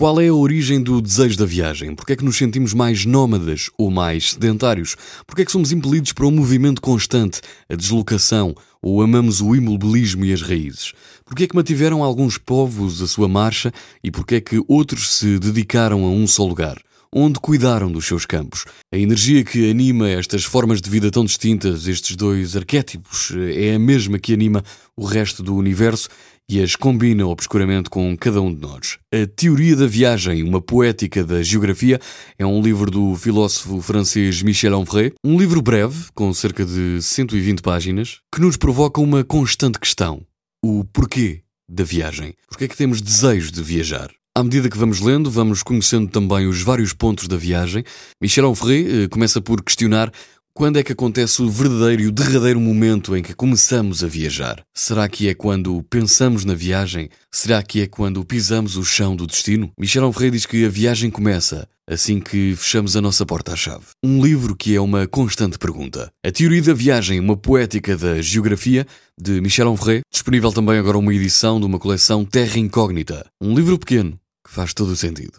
Qual é a origem do desejo da viagem? Porquê é que nos sentimos mais nómadas ou mais sedentários? Porquê é que somos impelidos para um movimento constante, a deslocação, ou amamos o imobilismo e as raízes? Porquê é que mantiveram alguns povos a sua marcha e porquê é que outros se dedicaram a um só lugar? Onde cuidaram dos seus campos? A energia que anima estas formas de vida tão distintas, estes dois arquétipos, é a mesma que anima o resto do universo e as combina obscuramente com cada um de nós. A Teoria da Viagem, uma poética da geografia, é um livro do filósofo francês Michel Onfray, um livro breve, com cerca de 120 páginas, que nos provoca uma constante questão: o porquê da viagem? Porquê é que temos desejo de viajar? À medida que vamos lendo, vamos conhecendo também os vários pontos da viagem. Michel Onfray eh, começa por questionar quando é que acontece o verdadeiro e o derradeiro momento em que começamos a viajar? Será que é quando pensamos na viagem? Será que é quando pisamos o chão do destino? Michel Onfray diz que a viagem começa assim que fechamos a nossa porta à chave. Um livro que é uma constante pergunta. A Teoria da Viagem, uma poética da geografia, de Michel Onfray, disponível também agora uma edição de uma coleção Terra Incógnita. Um livro pequeno que faz todo o sentido.